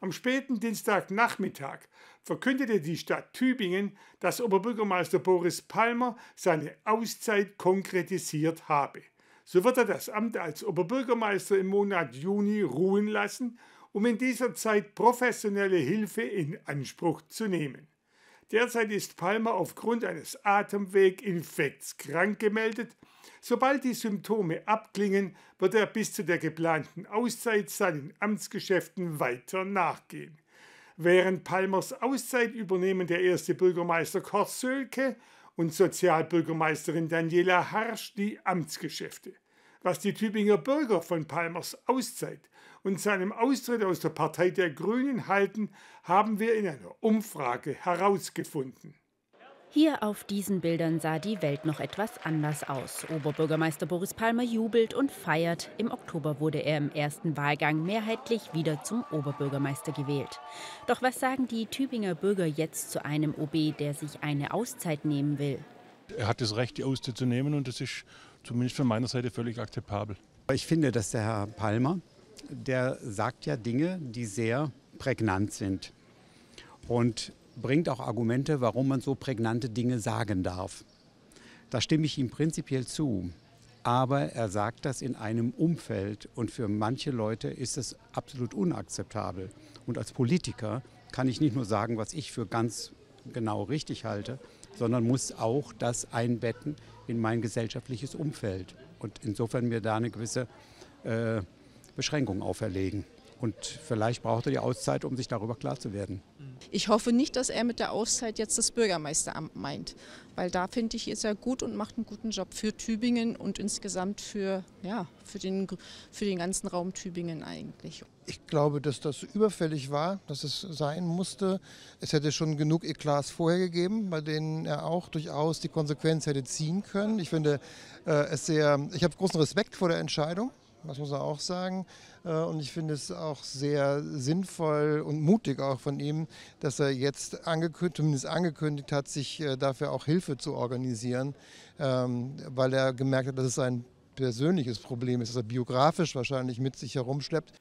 Am späten Dienstagnachmittag verkündete die Stadt Tübingen, dass Oberbürgermeister Boris Palmer seine Auszeit konkretisiert habe. So wird er das Amt als Oberbürgermeister im Monat Juni ruhen lassen, um in dieser Zeit professionelle Hilfe in Anspruch zu nehmen. Derzeit ist Palmer aufgrund eines Atemweginfekts krank gemeldet. Sobald die Symptome abklingen, wird er bis zu der geplanten Auszeit seinen Amtsgeschäften weiter nachgehen. Während Palmers Auszeit übernehmen der erste Bürgermeister Kurt Sölke und Sozialbürgermeisterin Daniela Harsch die Amtsgeschäfte. Was die Tübinger Bürger von Palmers Auszeit und seinem Austritt aus der Partei der Grünen halten, haben wir in einer Umfrage herausgefunden. Hier auf diesen Bildern sah die Welt noch etwas anders aus. Oberbürgermeister Boris Palmer jubelt und feiert. Im Oktober wurde er im ersten Wahlgang mehrheitlich wieder zum Oberbürgermeister gewählt. Doch was sagen die Tübinger Bürger jetzt zu einem OB, der sich eine Auszeit nehmen will? Er hat das Recht, die Auszeit zu nehmen und das ist zumindest von meiner Seite völlig akzeptabel. Ich finde, dass der Herr Palmer, der sagt ja Dinge, die sehr prägnant sind. Und bringt auch Argumente, warum man so prägnante Dinge sagen darf. Da stimme ich ihm prinzipiell zu. Aber er sagt das in einem Umfeld und für manche Leute ist es absolut unakzeptabel. Und als Politiker kann ich nicht nur sagen, was ich für ganz genau richtig halte, sondern muss auch das einbetten in mein gesellschaftliches Umfeld und insofern mir da eine gewisse äh, Beschränkung auferlegen. Und vielleicht braucht er die Auszeit, um sich darüber klar zu werden. Ich hoffe nicht, dass er mit der Auszeit jetzt das Bürgermeisteramt meint, weil da finde ich, ist er gut und macht einen guten Job für Tübingen und insgesamt für, ja, für, den, für den ganzen Raum Tübingen eigentlich. Ich glaube, dass das überfällig war, dass es sein musste. Es hätte schon genug Eklats vorher gegeben, bei denen er auch durchaus die Konsequenz hätte ziehen können. Ich finde äh, es sehr, ich habe großen Respekt vor der Entscheidung das muss man auch sagen. Äh, und ich finde es auch sehr sinnvoll und mutig auch von ihm, dass er jetzt angekündigt, zumindest angekündigt hat, sich äh, dafür auch Hilfe zu organisieren, ähm, weil er gemerkt hat, dass es ein persönliches Problem ist, das er biografisch wahrscheinlich mit sich herumschleppt.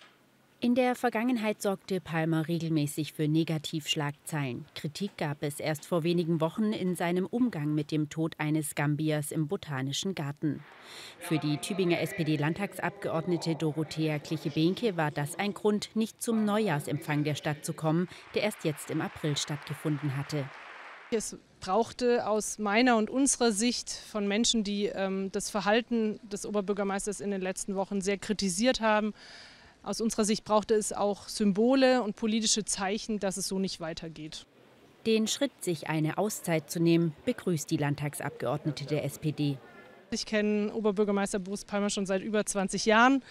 In der Vergangenheit sorgte Palmer regelmäßig für Negativschlagzeilen. Kritik gab es erst vor wenigen Wochen in seinem Umgang mit dem Tod eines Gambiers im Botanischen Garten. Für die Tübinger SPD-Landtagsabgeordnete Dorothea Kliche-Behnke war das ein Grund, nicht zum Neujahrsempfang der Stadt zu kommen, der erst jetzt im April stattgefunden hatte. Es brauchte aus meiner und unserer Sicht von Menschen, die ähm, das Verhalten des Oberbürgermeisters in den letzten Wochen sehr kritisiert haben, aus unserer Sicht brauchte es auch Symbole und politische Zeichen, dass es so nicht weitergeht. Den Schritt, sich eine Auszeit zu nehmen, begrüßt die Landtagsabgeordnete der SPD. Ich kenne Oberbürgermeister Boris Palmer schon seit über 20 Jahren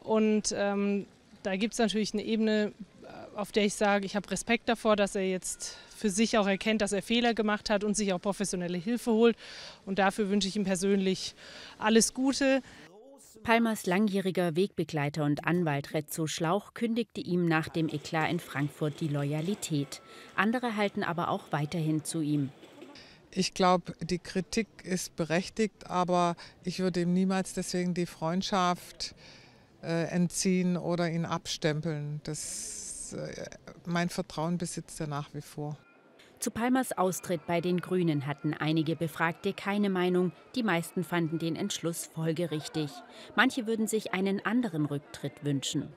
und ähm, da gibt es natürlich eine Ebene, äh, auf der ich sage, ich habe Respekt davor, dass er jetzt für sich auch erkennt, dass er Fehler gemacht hat und sich auch professionelle Hilfe holt. Und dafür wünsche ich ihm persönlich alles Gute. Palmers langjähriger Wegbegleiter und Anwalt Rezzo Schlauch kündigte ihm nach dem Eklat in Frankfurt die Loyalität. Andere halten aber auch weiterhin zu ihm. Ich glaube, die Kritik ist berechtigt, aber ich würde ihm niemals deswegen die Freundschaft äh, entziehen oder ihn abstempeln. Das, äh, mein Vertrauen besitzt er nach wie vor. Zu Palmers Austritt bei den Grünen hatten einige Befragte keine Meinung, die meisten fanden den Entschluss folgerichtig. Manche würden sich einen anderen Rücktritt wünschen.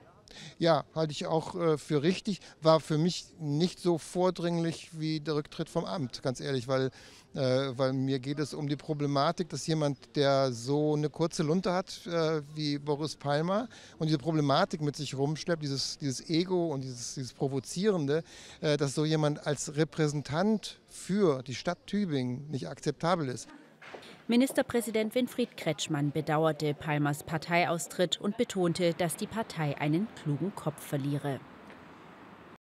Ja, halte ich auch äh, für richtig. War für mich nicht so vordringlich wie der Rücktritt vom Amt, ganz ehrlich, weil, äh, weil mir geht es um die Problematik, dass jemand, der so eine kurze Lunte hat äh, wie Boris Palmer und diese Problematik mit sich rumschleppt, dieses, dieses Ego und dieses, dieses Provozierende, dass so jemand als Repräsentant für die Stadt Tübingen nicht akzeptabel ist. Ministerpräsident Winfried Kretschmann bedauerte Palmers Parteiaustritt und betonte, dass die Partei einen klugen Kopf verliere.